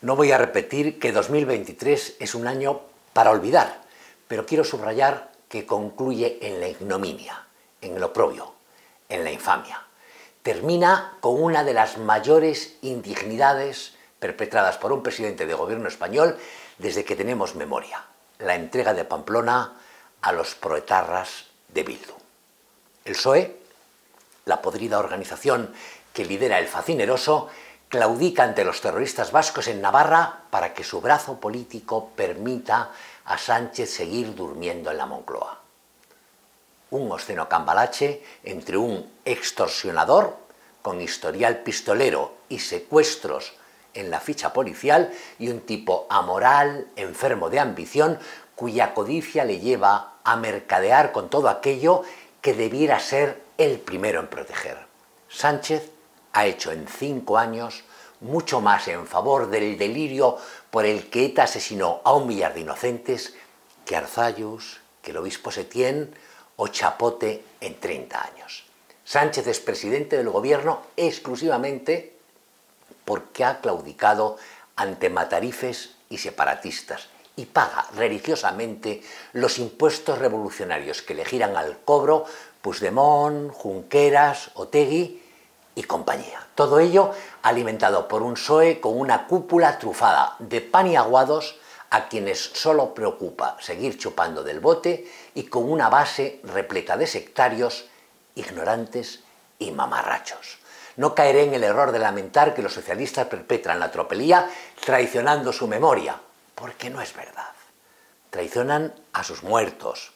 No voy a repetir que 2023 es un año para olvidar, pero quiero subrayar que concluye en la ignominia, en el oprobio, en la infamia. Termina con una de las mayores indignidades perpetradas por un presidente de gobierno español desde que tenemos memoria, la entrega de Pamplona a los proetarras de Bildu. El PSOE, la podrida organización que lidera el facineroso, claudica ante los terroristas vascos en Navarra para que su brazo político permita a Sánchez seguir durmiendo en la Moncloa. Un obsceno cambalache entre un extorsionador con historial pistolero y secuestros en la ficha policial y un tipo amoral, enfermo de ambición, cuya codicia le lleva a mercadear con todo aquello que debiera ser el primero en proteger. Sánchez ha hecho en cinco años mucho más en favor del delirio por el que ETA asesinó a un millar de inocentes que Arzayus, que el obispo Setién o Chapote en 30 años. Sánchez es presidente del gobierno exclusivamente porque ha claudicado ante matarifes y separatistas y paga religiosamente los impuestos revolucionarios que le giran al cobro Puigdemont, Junqueras, Otegui y compañía. Todo ello alimentado por un PSOE con una cúpula trufada de pan y aguados a quienes solo preocupa seguir chupando del bote y con una base repleta de sectarios, ignorantes y mamarrachos. No caeré en el error de lamentar que los socialistas perpetran la tropelía traicionando su memoria, porque no es verdad. Traicionan a sus muertos,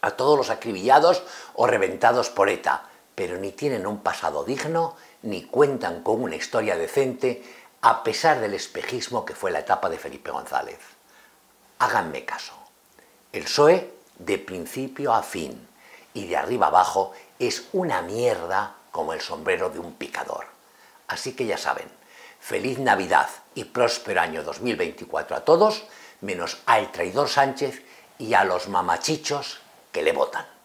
a todos los acribillados o reventados por ETA, pero ni tienen un pasado digno ni cuentan con una historia decente a pesar del espejismo que fue la etapa de Felipe González. Háganme caso. El PSOE, de principio a fin y de arriba abajo, es una mierda como el sombrero de un picador. Así que ya saben, feliz Navidad y próspero año 2024 a todos, menos al traidor Sánchez y a los mamachichos que le votan.